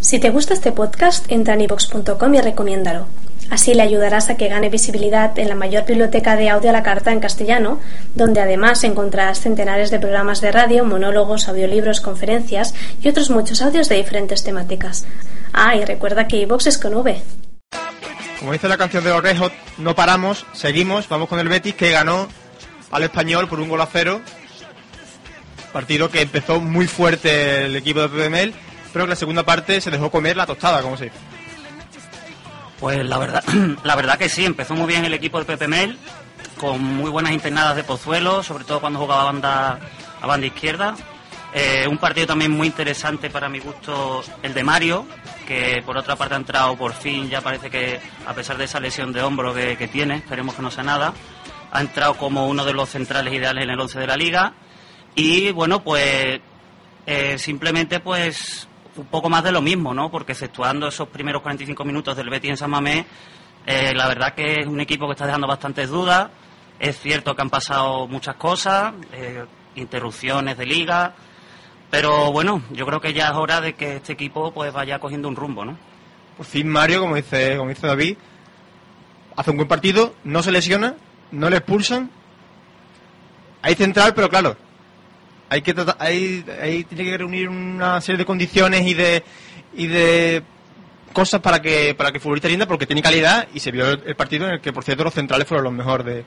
Si te gusta este podcast, entra en ivox.com y recomiéndalo. Así le ayudarás a que gane visibilidad en la mayor biblioteca de audio a la carta en castellano, donde además encontrarás centenares de programas de radio, monólogos, audiolibros, conferencias y otros muchos audios de diferentes temáticas. Ah, y recuerda que iVox es con V. Como dice la canción de Los no paramos, seguimos, vamos con el Betis que ganó al español por un gol a cero. Partido que empezó muy fuerte el equipo de PPML pero que la segunda parte se dejó comer la tostada, como se dice. Pues la verdad, la verdad que sí, empezó muy bien el equipo del Pepe Mel, con muy buenas internadas de Pozuelo, sobre todo cuando jugaba a banda, a banda izquierda. Eh, un partido también muy interesante para mi gusto, el de Mario, que por otra parte ha entrado por fin, ya parece que a pesar de esa lesión de hombro que, tiene, esperemos que no sea nada, ha entrado como uno de los centrales ideales en el 11 de la liga. Y bueno, pues eh, simplemente pues un poco más de lo mismo, ¿no? Porque exceptuando esos primeros 45 minutos del Betis en San Mamés, eh, la verdad que es un equipo que está dejando bastantes dudas. Es cierto que han pasado muchas cosas, eh, interrupciones de liga, pero bueno, yo creo que ya es hora de que este equipo pues vaya cogiendo un rumbo, ¿no? Por fin Mario, como dice, como dice David, hace un buen partido, no se lesiona, no le expulsan. Hay central, pero claro, hay que hay, hay, tiene que reunir una serie de condiciones y de y de cosas para que para que el futbolista rinda porque tiene calidad y se vio el, partido en el que por cierto los centrales fueron los mejores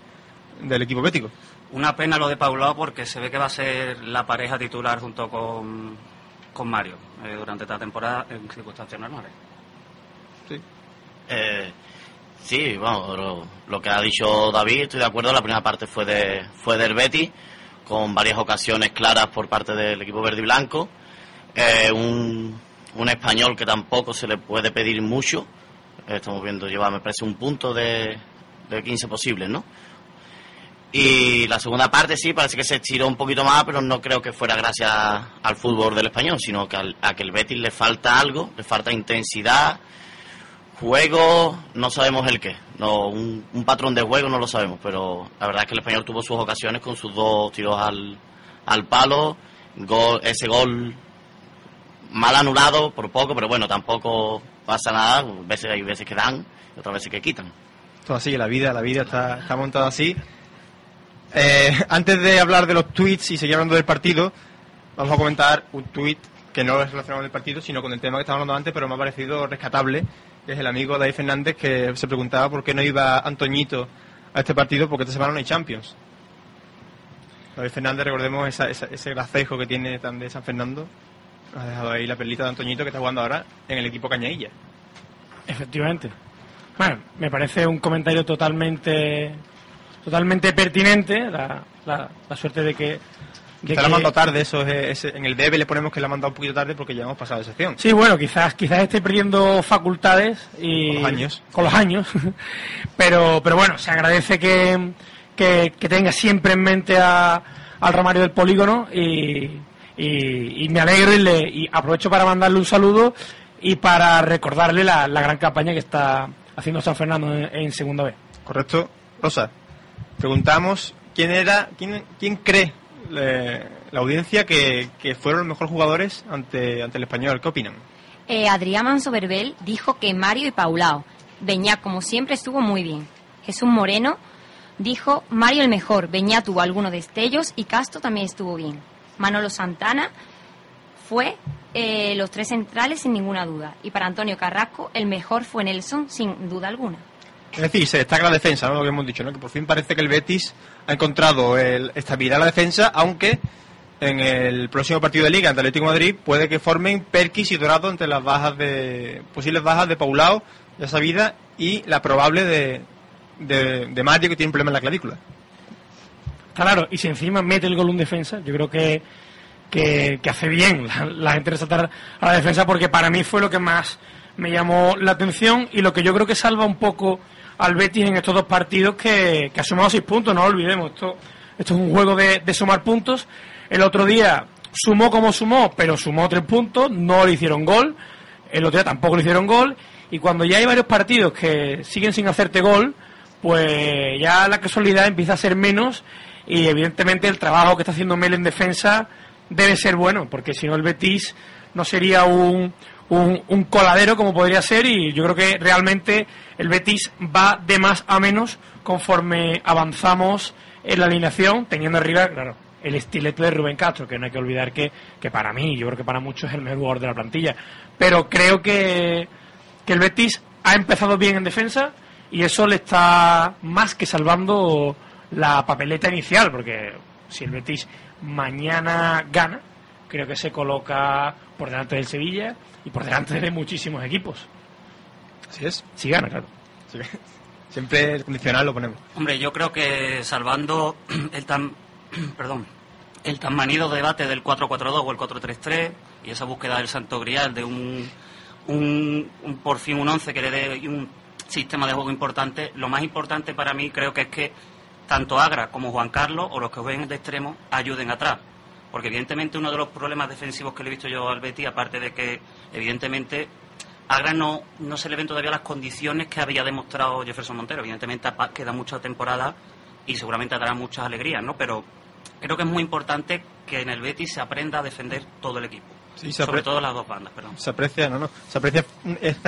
del equipo bético. Una pena lo de Paulao porque se ve que va a ser la pareja titular junto con, con Mario eh, durante esta temporada en circunstancias normales. Sí. Eh, sí, vamos, lo, lo, que ha dicho David, estoy de acuerdo, la primera parte fue de fue del Betis con varias ocasiones claras por parte del equipo verde y blanco. Eh, un, un, español que tampoco se le puede pedir mucho. estamos viendo, lleva, me parece, un punto de, de 15 posibles, ¿no? Y la segunda parte sí, parece que se estiró un poquito más, pero no creo que fuera gracias al fútbol del español, sino que a que el Betis le falta algo, le falta intensidad, Juego, no sabemos el qué. No, un, patrón de juego no lo sabemos, pero la verdad es que el español tuvo sus ocasiones con sus dos tiros al, al palo. Gol, ese gol mal anulado por poco, pero bueno, tampoco pasa nada. Veces hay veces que dan y otras veces que quitan. Todo así, la vida, la vida está, está montada así. Eh, antes de hablar de los tweets y seguir hablando del partido, vamos a comentar un tweet que no es relacionado con el partido, sino con el tema que estábamos hablando antes, pero me ha parecido rescatable es el amigo David Fernández, que se preguntaba por qué no iba Antoñito a este partido, porque esta semana no hay Champions. David Fernández, recordemos ese gracejo que tiene tan de San Fernando, ha dejado ahí la perlita de Antoñito que está jugando ahora en el equipo Cañailla. Efectivamente. Bueno, me parece un comentario totalmente totalmente pertinente, la, la suerte de que Quizá la mandado tarde, eso es, en el debe le ponemos que la ha mandado un poquito tarde porque ya hemos pasado de sección. Sí, bueno, quizás quizás esté perdiendo facultades y con los años. Con los años. pero pero bueno, se agradece que, que, tenga siempre en mente a, al Romario del Polígono y, y, me alegro y, le, y aprovecho para mandarle un saludo y para recordarle la, la gran campaña que está haciendo San Fernando en, en segunda vez. Correcto. Rosa, preguntamos quién era, quién, quién cree la audiencia que, fueron los mejores jugadores ante, ante el español. ¿Qué opinan? Eh, Adrián Mansoverbel dijo que Mario y Paulao. Beñá, como siempre, estuvo muy bien. Jesús Moreno dijo Mario el mejor. Beñá tuvo algunos destellos y Castro también estuvo bien. Manolo Santana fue eh, los tres centrales sin ninguna duda. Y para Antonio Carrasco, el mejor fue Nelson sin duda alguna. Es decir, se destaca la defensa, ¿no? Lo que hemos dicho, ¿no? Que por fin parece que el Betis ha encontrado el, estabilidad en la defensa, aunque en el próximo partido de Liga ante Atlético Madrid puede que formen Perkis y Dorado entre las bajas de posibles bajas de Paulao, de Sabida y la probable de, de, Mario que tiene un problema en la clavícula. Claro, y si encima mete el gol un defensa, yo creo que, que, hace bien la, gente resaltar a la defensa porque para mí fue lo que más me llamó la atención y lo que yo creo que salva un poco al Betis en estos dos partidos que, ha sumado seis puntos, no lo olvidemos, esto, esto es un juego de, de sumar puntos. El otro día sumó como sumó, pero sumó tres puntos, no le hicieron gol, el otro día tampoco le hicieron gol, y cuando ya hay varios partidos que siguen sin hacerte gol, pues ya la casualidad empieza a ser menos y evidentemente el trabajo que está haciendo Mel en defensa debe ser bueno, porque si no el Betis no sería un, un, coladero como podría ser y yo creo que realmente el Betis va de más a menos conforme avanzamos en la alineación, teniendo arriba, claro, el estileto de Rubén Castro, que no hay que olvidar que, que para mí, yo creo que para muchos es el mejor jugador de la plantilla. Pero creo que, que el Betis ha empezado bien en defensa y eso le está más que salvando la papeleta inicial, porque si el Betis mañana gana, creo que se coloca por delante del Sevilla y por delante de muchísimos equipos. Así es. Si gana, claro. Siempre el condicional lo ponemos. Hombre, yo creo que salvando el tan, perdón, el tan manido debate del 4-4-2 o el 4-3-3 y esa búsqueda del santo grial de un, un, un por fin un 11 que le dé un sistema de juego importante, lo más importante para mí creo que es que tanto Agra como Juan Carlos o los que jueguen de extremo ayuden atrás. Porque evidentemente uno de los problemas defensivos que le he visto yo al Betty, aparte de que evidentemente Agra no, no se le ven todavía las condiciones que había demostrado Jefferson Montero. Evidentemente queda mucha temporada y seguramente dará muchas alegrías, ¿no? Pero creo que es muy importante que en el Betis se aprenda a defender todo el equipo. sobre todo las dos bandas, perdón. Se aprecia, no, no, se aprecia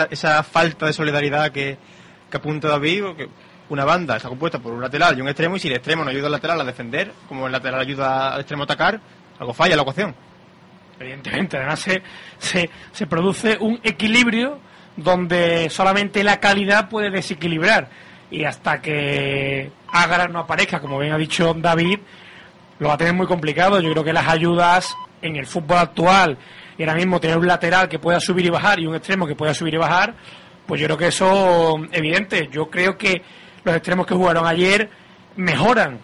esa, falta de solidaridad que, que apunta David, que una banda está compuesta por un lateral y un extremo, y si el extremo no ayuda al lateral a defender, como el lateral ayuda al extremo a atacar, algo falla la ecuación. Evidentemente, además se, se, produce un equilibrio donde solamente la calidad puede desequilibrar. Y hasta que Agra no aparezca, como bien ha dicho David, lo va a tener muy complicado. Yo creo que las ayudas en el fútbol actual y ahora mismo tener un lateral que pueda subir y bajar y un extremo que pueda subir y bajar, pues yo creo que eso evidente. Yo creo que los extremos que jugaron ayer mejoran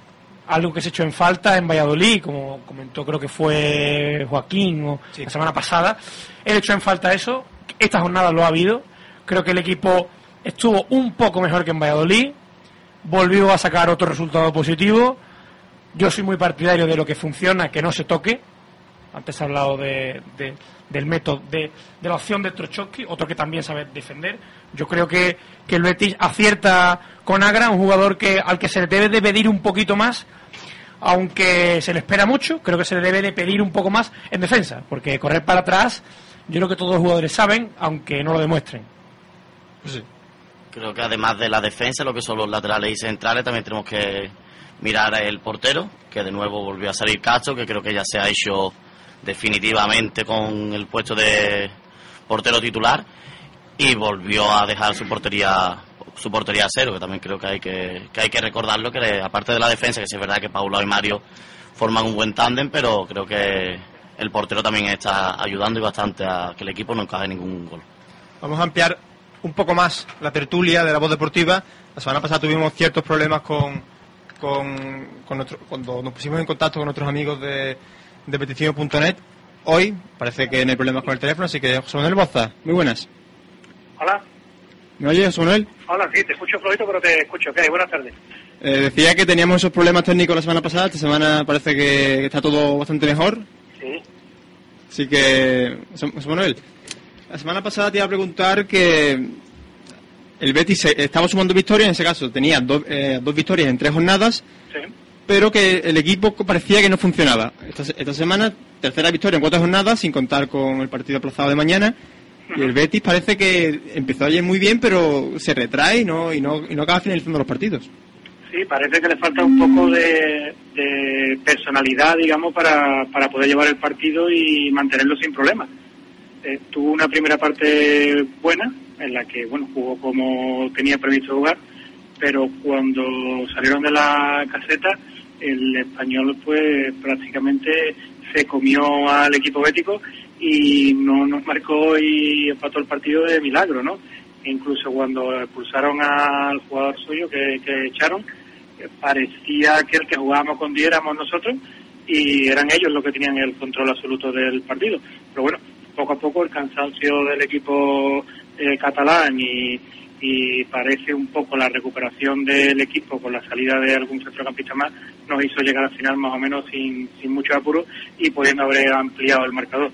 algo que se echó en falta en Valladolid, como comentó creo que fue Joaquín o la semana pasada. Él echó en falta eso, esta jornada lo ha habido. Creo que el equipo estuvo un poco mejor que en Valladolid, volvió a sacar otro resultado positivo. Yo soy muy partidario de lo que funciona, que no se toque. Antes he hablado de, del método, de, la opción de Trochowski, otro que también sabe defender. Yo creo que, que el Betis acierta con Agra, un jugador que al que se le debe de pedir un poquito más, aunque se le espera mucho, creo que se le debe de pedir un poco más en defensa, porque correr para atrás, yo creo que todos los jugadores saben, aunque no lo demuestren. Pues creo que además de la defensa, lo que son los laterales y centrales, también tenemos que mirar el portero, que de nuevo volvió a salir Cacho, que creo que ya se ha hecho definitivamente con el puesto de portero titular y volvió a dejar su portería su portería a cero, que también creo que hay que, que hay que recordarlo, que aparte de la defensa, que sí es verdad que Paula y Mario forman un buen tándem, pero creo que el portero también está ayudando y bastante a que el equipo no encaje ningún gol. Vamos a ampliar un poco más la tertulia de la voz deportiva. La semana pasada tuvimos ciertos problemas con, con, cuando nos pusimos en contacto con otros amigos de, de petición.net. Hoy parece que no hay problemas con el teléfono, así que José Manuel Boza, muy buenas. Hola. ¿Me oyes, Manuel? Hola, sí, te escucho flojito, pero te escucho. ¿Qué Buenas tardes. Eh, decía que teníamos esos problemas técnicos la semana pasada, esta semana parece que está todo bastante mejor. Sí. Así que, José Manuel, la semana pasada te iba a preguntar que el Betis estaba sumando victorias, en ese caso tenía dos, eh, dos victorias en tres jornadas. Sí pero que el equipo parecía que no funcionaba. Esta, semana, tercera victoria en cuatro jornadas, sin contar con el partido aplazado de mañana. Y el Betis parece que empezó ayer muy bien, pero se retrae y no, y no, y no acaba finalizando los partidos. Sí, parece que le falta un poco de, personalidad, digamos, para, para, poder llevar el partido y mantenerlo sin problemas. Eh, tuvo una primera parte buena, en la que, bueno, jugó como tenía previsto jugar, pero cuando salieron de la caseta el español pues prácticamente se comió al equipo bético y no nos marcó y empató el partido de milagro, ¿no? incluso cuando expulsaron al jugador suyo que, echaron, parecía que el que jugábamos con 10 éramos nosotros y eran ellos los que tenían el control absoluto del partido. Pero bueno, poco a poco el cansancio del equipo eh, catalán y, y parece un poco la recuperación del equipo con la salida de algún centrocampista más nos hizo llegar al final más o menos sin, sin mucho apuro y pudiendo haber ampliado el marcador.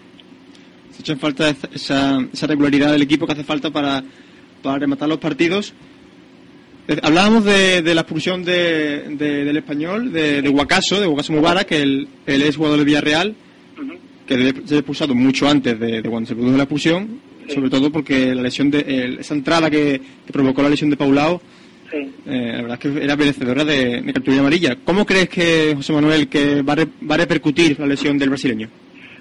Se echa en falta esa, esa regularidad del equipo que hace falta para, para rematar los partidos. Eh, Hablábamos de, de la expulsión de, de- del español, de, de Guacaso, de Guacaso Mubara, que él, él es jugador del Villarreal, que debe ser expulsado mucho antes de, cuando se produjo la expulsión, sobre todo porque la lesión de el- esa entrada que, que provocó la lesión de Paulao, Sí. eh, la verdad es que era merecedora de, cartulina amarilla. ¿Cómo crees que, José Manuel, que va a, re- va a repercutir la lesión del brasileño?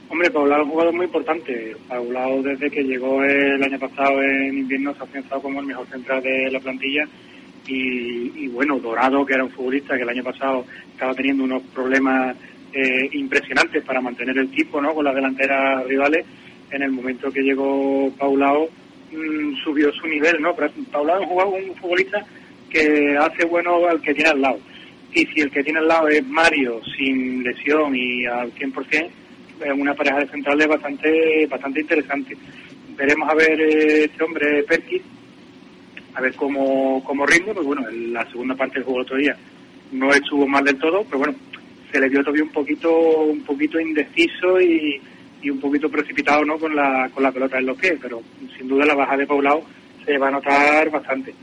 Hombre, Paulao es un jugador muy importante. Paulao desde que llegó el año pasado en invierno se ha pensado como el mejor central de la plantilla y, bueno, Dorado, que era un futbolista que el año pasado estaba teniendo unos problemas eh, impresionantes para mantener el tipo ¿no? con las delanteras rivales, en el momento que llegó Paulao mm, subió su nivel. ¿no? Pero Paulao es un un futbolista que hace bueno al que tiene al lado. Y si el que tiene al lado es Mario sin lesión y al 100%, es una pareja de centrales bastante bastante interesante. Veremos a ver eh, este hombre Perkis, a ver cómo, cómo rinde, porque bueno, en la segunda parte del juego el otro día no estuvo mal del todo, pero bueno, se le vio todavía un poquito un poquito indeciso y, y un poquito precipitado ¿no? con, la, con la pelota en los pies, pero sin duda la baja de Paulao se va a notar bastante.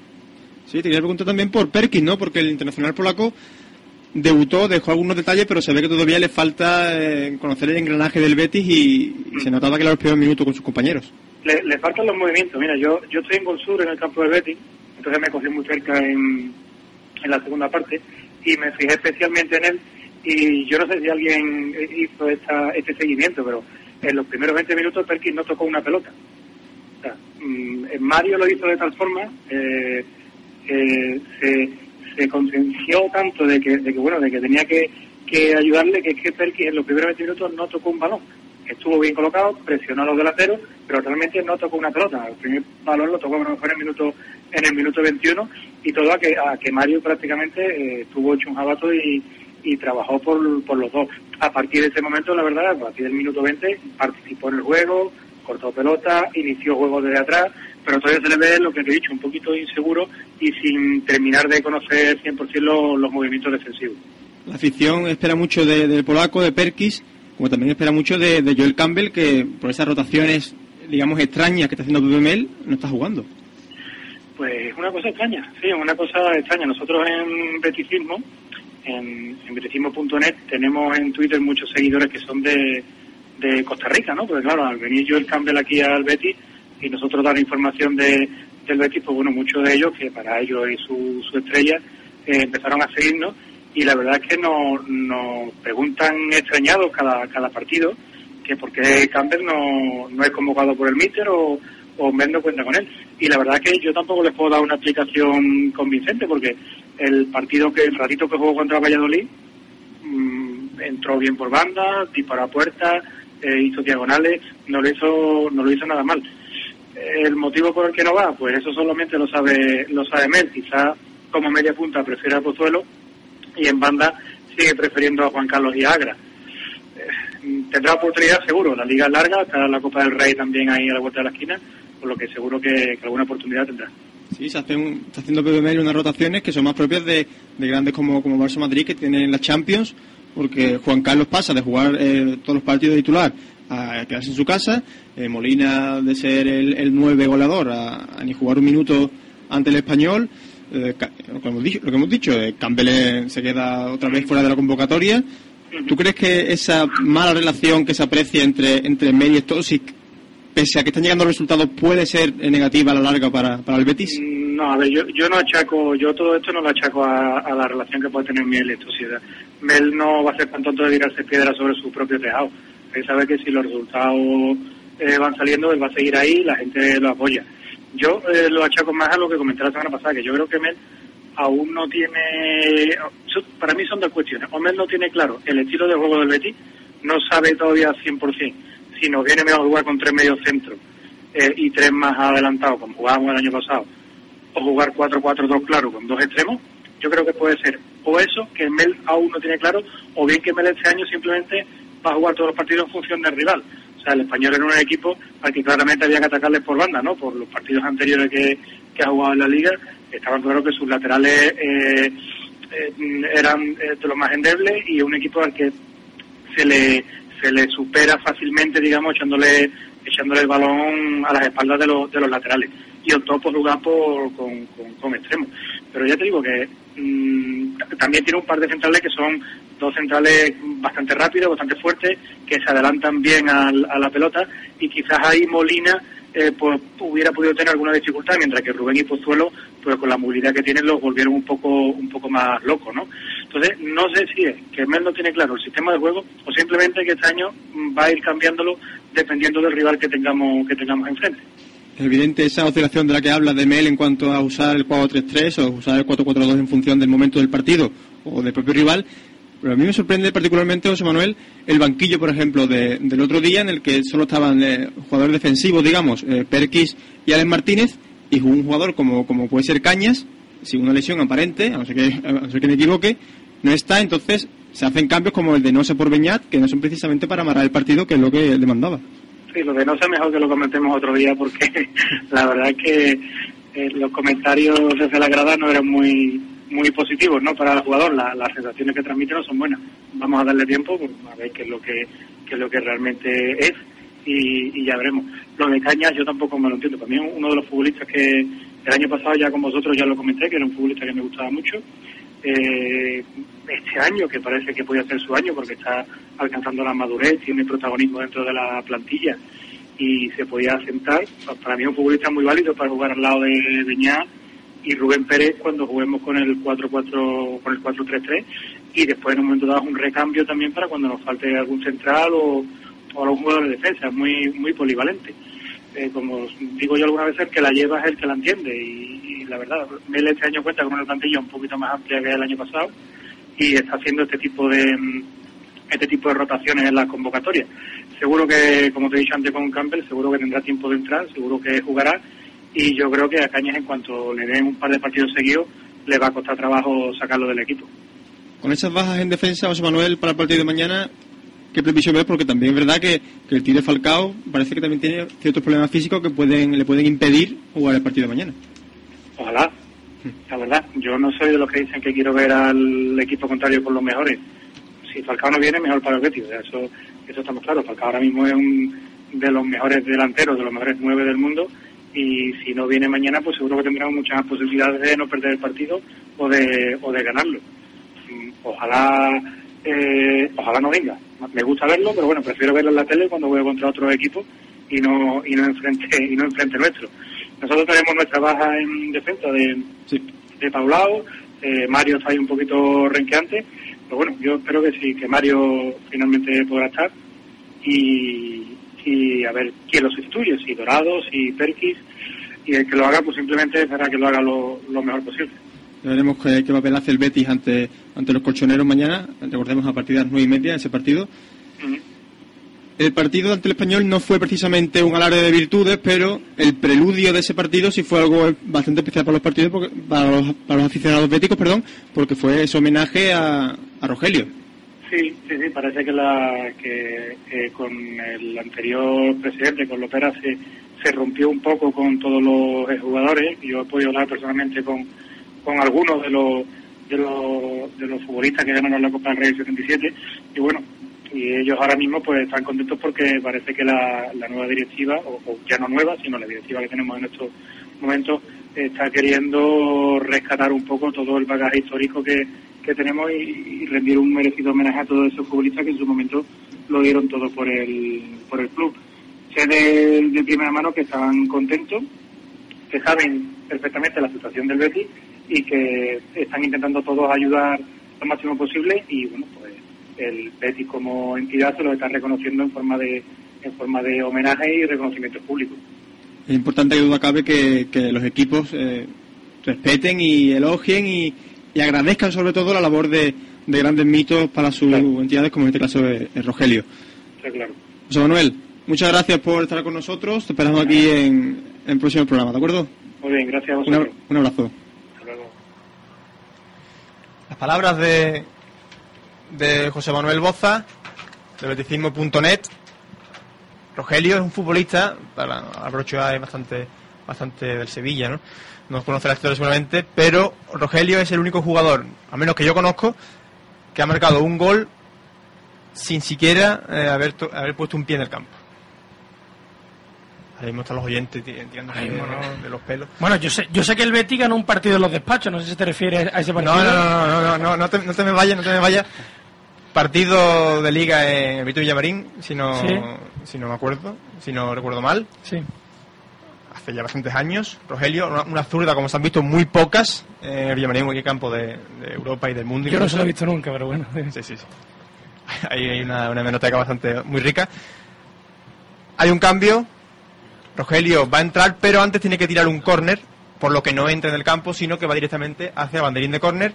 Sí, te quería preguntar también por Perkins, ¿no? Porque el internacional polaco debutó, dejó algunos detalles, pero se ve que todavía le falta eh, conocer el engranaje del Betis y, se notaba que era los primeros minutos con sus compañeros. le, le faltan los movimientos. Mira, yo yo estoy en Gol Sur, en el campo del Betis, entonces me cogí muy cerca en, en la segunda parte y me fijé especialmente en él y yo no sé si alguien hizo esta, este seguimiento, pero en los primeros 20 minutos Perkins no tocó una pelota. O sea, mm, Mario lo hizo de tal forma, eh, eh, se, se conciencia tanto de que, de que bueno de que tenía que, que ayudarle que es que Perkins en los primeros 20 minutos no tocó un balón. Estuvo bien colocado presionó a los delanteros pero realmente no tocó una pelota. El primer balón lo tocó a lo mejor en el minuto en el minuto 21 y todo a que a que Mario prácticamente eh, estuvo hecho un jabato y, y trabajó por, por los dos. A partir de ese momento la verdad a partir del minuto 20 participó en el juego cortó pelota inició juego desde atrás pero todavía se le ve lo que te he dicho, un poquito inseguro y sin terminar de conocer 100% los, los movimientos defensivos. La afición espera mucho de- del polaco, de Perkis, como también espera mucho de, de Joel Campbell, que por esas rotaciones, digamos, extrañas que está haciendo Pepe Mel, no está jugando. Pues una cosa extraña, sí, una cosa extraña. Nosotros en Beticismo, en, en beticismo.net, tenemos en Twitter muchos seguidores que son de, de Costa Rica, ¿no? Porque claro, al venir Joel Campbell aquí al Betis y nosotros dar información de, del Betis, pues bueno, muchos de ellos, que para ellos y su, su estrella, eh, empezaron a seguirnos y la verdad es que nos, preguntan extrañados cada, cada partido que por qué Campbell no, no es convocado por el míster o, o cuenta con él. Y la verdad es que yo tampoco les puedo dar una explicación convincente porque el partido que el ratito que jugó contra Valladolid mm, entró bien por banda, disparó a puerta, eh, hizo diagonales, no lo hizo no lo hizo nada mal. El motivo por el que no va, pues eso solamente lo sabe lo sabe Mel. Quizá como media punta prefiere a Pozuelo y en banda sigue prefiriendo a Juan Carlos y Agra. Eh, tendrá oportunidad seguro, la liga es larga, está la Copa del Rey también ahí a la vuelta de la esquina, por lo que seguro que, alguna oportunidad tendrá. Sí, se hace un- está haciendo Pepe unas rotaciones que son más propias de, de grandes como, como Barça Madrid, que tienen la Champions, porque Juan Carlos pasa de jugar eh, todos los partidos de titular a quedarse en su casa, eh, Molina de ser el, el nueve goleador a, ni jugar un minuto ante el español, eh, lo, que hemos dicho, lo que hemos dicho, eh, Campbell se queda otra vez fuera de la convocatoria. ¿Tú crees que esa mala relación que se aprecia entre, entre y Stosic, pese a que están llegando resultados, puede ser negativa a la larga para, para el Betis? No, a ver, yo, yo no achaco, yo todo esto no lo achaco a, la relación que puede tener Mel y sociedad. Mel no va a ser tan tonto de tirarse piedras sobre su propio tejado. Él sabe que si los resultados eh, van saliendo, él va a seguir ahí y la gente lo apoya. Yo eh, lo achaco más a lo que comenté la semana pasada, que yo creo que Mel aún no tiene... Para mí son dos cuestiones. O Mel no tiene claro el estilo de juego del Betis, no sabe todavía al 100% si nos viene mejor jugar con tres medios centros eh, y tres más adelantados, como jugábamos el año pasado, o jugar 4-4-2 claro con dos extremos, yo creo que puede ser o eso, que Mel aún no tiene claro, o bien que Mel este año simplemente va a jugar todos los partidos en función del rival. O sea, el español era un equipo al que claramente había que atacarles por banda, ¿no? Por los partidos anteriores que, que ha jugado en la liga, estaban claro que sus laterales eh, eh, eran eh, de los más endebles y un equipo al que se le, se le supera fácilmente, digamos, echándole, echándole el balón a las espaldas de los, de los laterales. Y optó por jugar por, con, con, extremos. Pero ya te digo que mm, también tiene un par de centrales que son dos centrales bastante rápidos, bastante fuertes, que se adelantan bien a la pelota y quizás ahí Molina eh, pues hubiera podido tener alguna dificultad, mientras que Rubén y Pozuelo, pues con la movilidad que tienen, los volvieron un poco un poco más locos, ¿no? Entonces, no sé si es que Mel no tiene claro el sistema de juego o simplemente que este año va a ir cambiándolo dependiendo del rival que tengamos que tengamos enfrente. Evidente esa oscilación de la que habla de Mel en cuanto a usar el 4-3-3 o usar el 4-4-2 en función del momento del partido o del propio rival, pero a mí me sorprende particularmente, José Manuel, el banquillo, por ejemplo, del otro día en el que solo estaban eh, jugadores defensivos, digamos, eh, Perkis y Alex Martínez, y un jugador como, como puede ser Cañas, sin una lesión aparente, a no ser que, a no ser que me equivoque, no está, entonces se hacen cambios como el de Nosa por Beñat, que no son precisamente para amarrar el partido, que es lo que demandaba. Sí, lo de Nosa mejor que lo comentemos otro día, porque la verdad es que eh, los comentarios desde la grada no eran muy muy positivos ¿no? para el jugador. las sensaciones que transmite no son buenas. Vamos a darle tiempo pues, a ver qué es lo que, qué es lo que realmente es y, ya veremos. Lo de Cañas yo tampoco me lo entiendo. También uno de los futbolistas que el año pasado ya con vosotros ya lo comenté, que era un futbolista que me gustaba mucho. Eh, este año, que parece que puede ser su año porque está alcanzando la madurez, tiene protagonismo dentro de la plantilla y se podía sentar. Para mí es un futbolista muy válido para jugar al lado de Beñat y Rubén Pérez cuando juguemos con el 4-4 con el 4-3-3 y después en un momento dado un recambio también para cuando nos falte algún central o, o algún jugador de defensa, es muy muy polivalente. Eh, como digo yo alguna vez, el que la lleva es el que la entiende y, la verdad, Mel este año cuenta con una plantilla un poquito más amplia que el año pasado y está haciendo este tipo de este tipo de rotaciones en las convocatorias. Seguro que, como te he dicho antes con Campbell, seguro que tendrá tiempo de entrar, seguro que jugará y yo creo que a Cañas en cuanto le den un par de partidos seguidos le va a costar trabajo sacarlo del equipo. Con esas bajas en defensa, José Manuel, para el partido de mañana, ¿qué previsión ves? Porque también es verdad que, el tiro de Falcao parece que también tiene ciertos problemas físicos que pueden le pueden impedir jugar el partido de mañana. Ojalá, la verdad, yo no soy de los que dicen que quiero ver al equipo contrario con los mejores. Si Falcao no viene, mejor para el Betis, eso, eso estamos claros. Falcao ahora mismo es un de los mejores delanteros, de los mejores nueve del mundo y si no viene mañana pues seguro que tendremos muchas posibilidades de no perder el partido o de, o de ganarlo. Mm, ojalá eh, ojalá no venga. Me gusta verlo, pero bueno, prefiero verlo en la tele cuando voy contra otro equipo y no y no enfrente y no enfrente nuestro. Nosotros tenemos nuestra baja en defensa de, de Paulao, eh, Mario está ahí un poquito renqueante, pero bueno, yo espero que sí, que Mario finalmente podrá estar y, y a ver quién lo sustituye, si Dorados, si Perkis, y el que lo haga, pues simplemente será que lo haga lo, mejor posible. Veremos qué, qué, papel hace el Betis ante, ante los colchoneros mañana, recordemos a partir de las nueve y media ese partido. El partido ante el español no fue precisamente un alarde de virtudes, pero el preludio de ese partido sí fue algo bastante especial para los partidos, para, los, para los aficionados béticos, perdón, porque fue ese homenaje a, a Rogelio. Sí, sí, sí, parece que, la, que con el anterior presidente, con Lopera, se, se rompió un poco con todos los jugadores. Yo he podido hablar personalmente con, con algunos de los, de los, de los futbolistas que ganaron la Copa del Rey 77 y bueno, y ellos ahora mismo pues están contentos porque parece que la, la nueva directiva, o, ya no nueva, sino la directiva que tenemos en estos momentos, está queriendo rescatar un poco todo el bagaje histórico que, que tenemos y, rendir un merecido homenaje a todos esos futbolistas que en su momento lo dieron todo por el, por el club. Sé de, primera mano que están contentos, que saben perfectamente la situación del Betis y que están intentando todos ayudar lo máximo posible y bueno, pues el Betis como entidad se lo está reconociendo en forma de en forma de homenaje y reconocimiento público. Es importante que duda cabe que, los equipos eh, respeten y elogien y, y agradezcan sobre todo la labor de, grandes mitos para sus entidades, como en este caso es, Rogelio. Sí, claro. José Manuel, muchas gracias por estar con nosotros. Te esperamos aquí en, el próximo programa, ¿de acuerdo? Muy bien, gracias a vosotros. Un, abrazo. Las palabras de, de José Manuel Boza, de beticismo.net. Rogelio es un futbolista, para Abrocho es bastante, bastante del Sevilla, ¿no? No conoce la historia seguramente, pero Rogelio es el único jugador, al menos que yo conozco, que ha marcado un gol sin siquiera eh, haber, haber puesto un pie en el campo. Ahí mismo están los oyentes ti- tirándose Ahí de, los pelos. Bueno, yo sé, yo sé que el Betis ganó un partido en los despachos, no sé si te refieres a ese No, partido. no, no, no, no, no, no te, no te me vayas, no te me vayas. Partido de liga en el Vito Villamarín, si no, Sí. si no me acuerdo, si no recuerdo mal. Sí. Hace ya bastantes años. Rogelio, una, una zurda, como se han visto, muy pocas en el Villamarín, en cualquier campo de, de Europa y del mundo. Yo no se lo he visto nunca, pero bueno. Sí, sí, sí. Ahí hay una, una hemeroteca bastante muy rica. Hay un cambio. Rogelio va a entrar, pero antes tiene que tirar un córner, por lo que no entra en el campo, sino que va directamente hacia banderín de córner.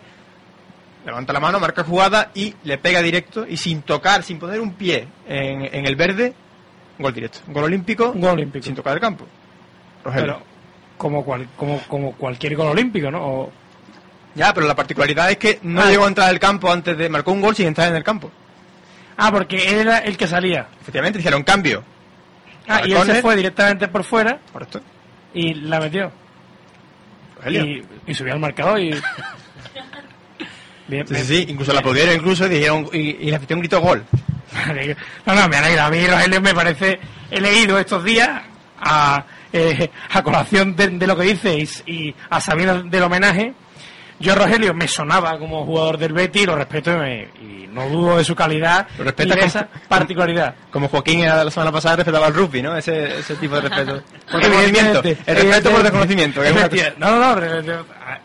Levanta la mano, marca jugada y le pega directo y sin tocar, sin poner un pie en, en el verde, gol directo. Gol olímpico, gol olímpico. sin tocar el campo. Rogelio. Pero como, cual, como, como cualquier gol olímpico, ¿no? O- ya, pero la particularidad es que no Ah. llegó a entrar al campo antes de... Marcó un gol sin entrar en el campo. Ah, porque era el que salía. Efectivamente, hicieron cambio. Ah, y él se fue directamente por fuera Correcto. y la metió. Y, y subió al marcador y... Bien, Sí, incluso la aplaudieron incluso y dijeron y, y la afición gritó gol. No, no, me alegra. A mí Rogelio me parece... He leído estos días a, eh, a colación de, de lo que dices y a sabiendas del homenaje. Yo Rogelio me sonaba como jugador del Betis, lo respeto y, me- y no dudo de su calidad Lo y de esa particularidad. Como Joaquín era la semana pasada respetaba al rugby, ¿no? Ese, ese tipo de respeto. Por desconocimiento. El respeto por desconocimiento. No, no, no.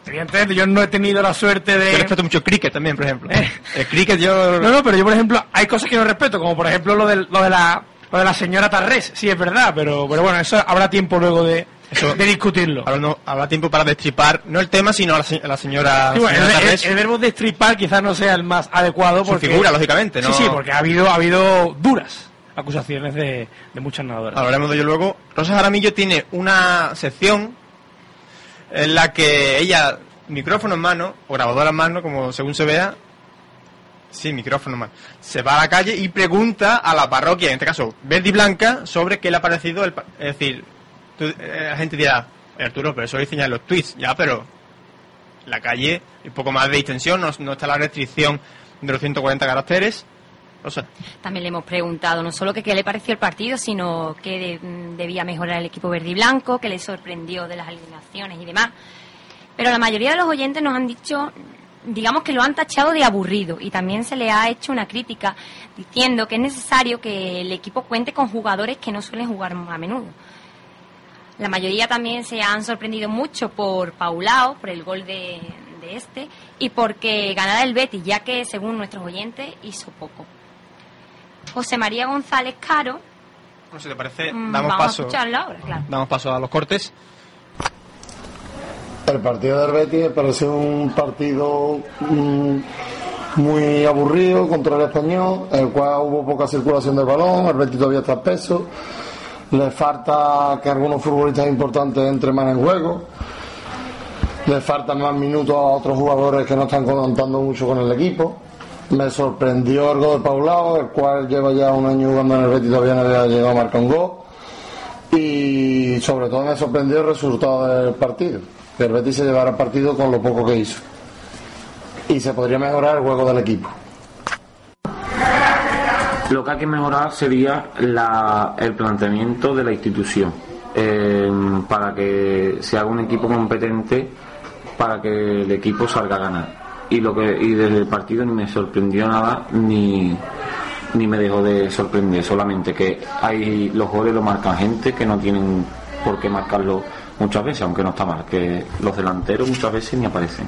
Evidentemente yo no he tenido la suerte de... Yo respeto mucho el cricket también, por ejemplo. El cricket yo... No, no, pero yo, por ejemplo, hay cosas que no respeto, como por ejemplo lo, del, lo, de, la, lo de la señora Tarrés, sí es verdad, pero, pero bueno, eso habrá tiempo luego de, Eso- de discutirlo. Ahora no, habrá tiempo para destripar, no el tema, sino a la, se- a la señora, Sí, bueno, señora el, Tarrés. el- el verbo destripar quizás no sea el más adecuado Su porque... figura, lógicamente, ¿no? Sí, sí, porque ha habido, ha habido duras acusaciones de, de muchas nadadoras. Hablaremos de ello luego. Rosa Jaramillo tiene una sección en la que ella, micrófono en mano, o grabadora en mano, como según se vea, sí, micrófono en mano, se va a la calle y pregunta a la parroquia, en este caso verde y blanca, sobre qué le ha parecido el... Es decir, tú- eh, la gente dirá, Arturo, pero eso lo dicen los tweets, ya, pero la calle, un poco más de distensión, no, está la restricción de los 140 caracteres. También le hemos preguntado no solo que qué le pareció el partido, sino que de- debía mejorar el equipo verde y blanco, que le sorprendió de las alineaciones y demás. Pero la mayoría de los oyentes nos han dicho, digamos que lo han tachado de aburrido y también se le ha hecho una crítica diciendo que es necesario que el equipo cuente con jugadores que no suelen jugar a menudo. La mayoría también se han sorprendido mucho por Paulao, por el gol de, de este, y porque ganara el Betis, ya que según nuestros oyentes hizo poco. José María González Caro, No sé, ¿te parece? mm, Damos vamos paso. a escucharlo ahora, claro. Damos paso a los cortes. El partido del Betis me pareció un partido mm, muy aburrido contra el español, en el cual hubo poca circulación del balón, el Betis todavía está espeso, le falta que algunos futbolistas importantes entren más en juego, le faltan más minutos a otros jugadores que no están contando mucho con el equipo. Me sorprendió el gol de Paulao, el cual lleva ya un año jugando en el Betis y todavía no había llegado a marcar un gol y sobre todo me sorprendió el resultado del partido. Que el Betis se llevara el partido con lo poco que hizo. Y se podría mejorar el juego del equipo. Lo que hay que mejorar sería el planteamiento de la institución eh, para que se haga un equipo competente para que el equipo salga a ganar. Y lo que y desde el partido ni me sorprendió nada ni ni me dejó de sorprender, solamente que hay los goles lo marcan gente que no tienen por qué marcarlo muchas veces, aunque no está mal, que los delanteros muchas veces ni aparecen.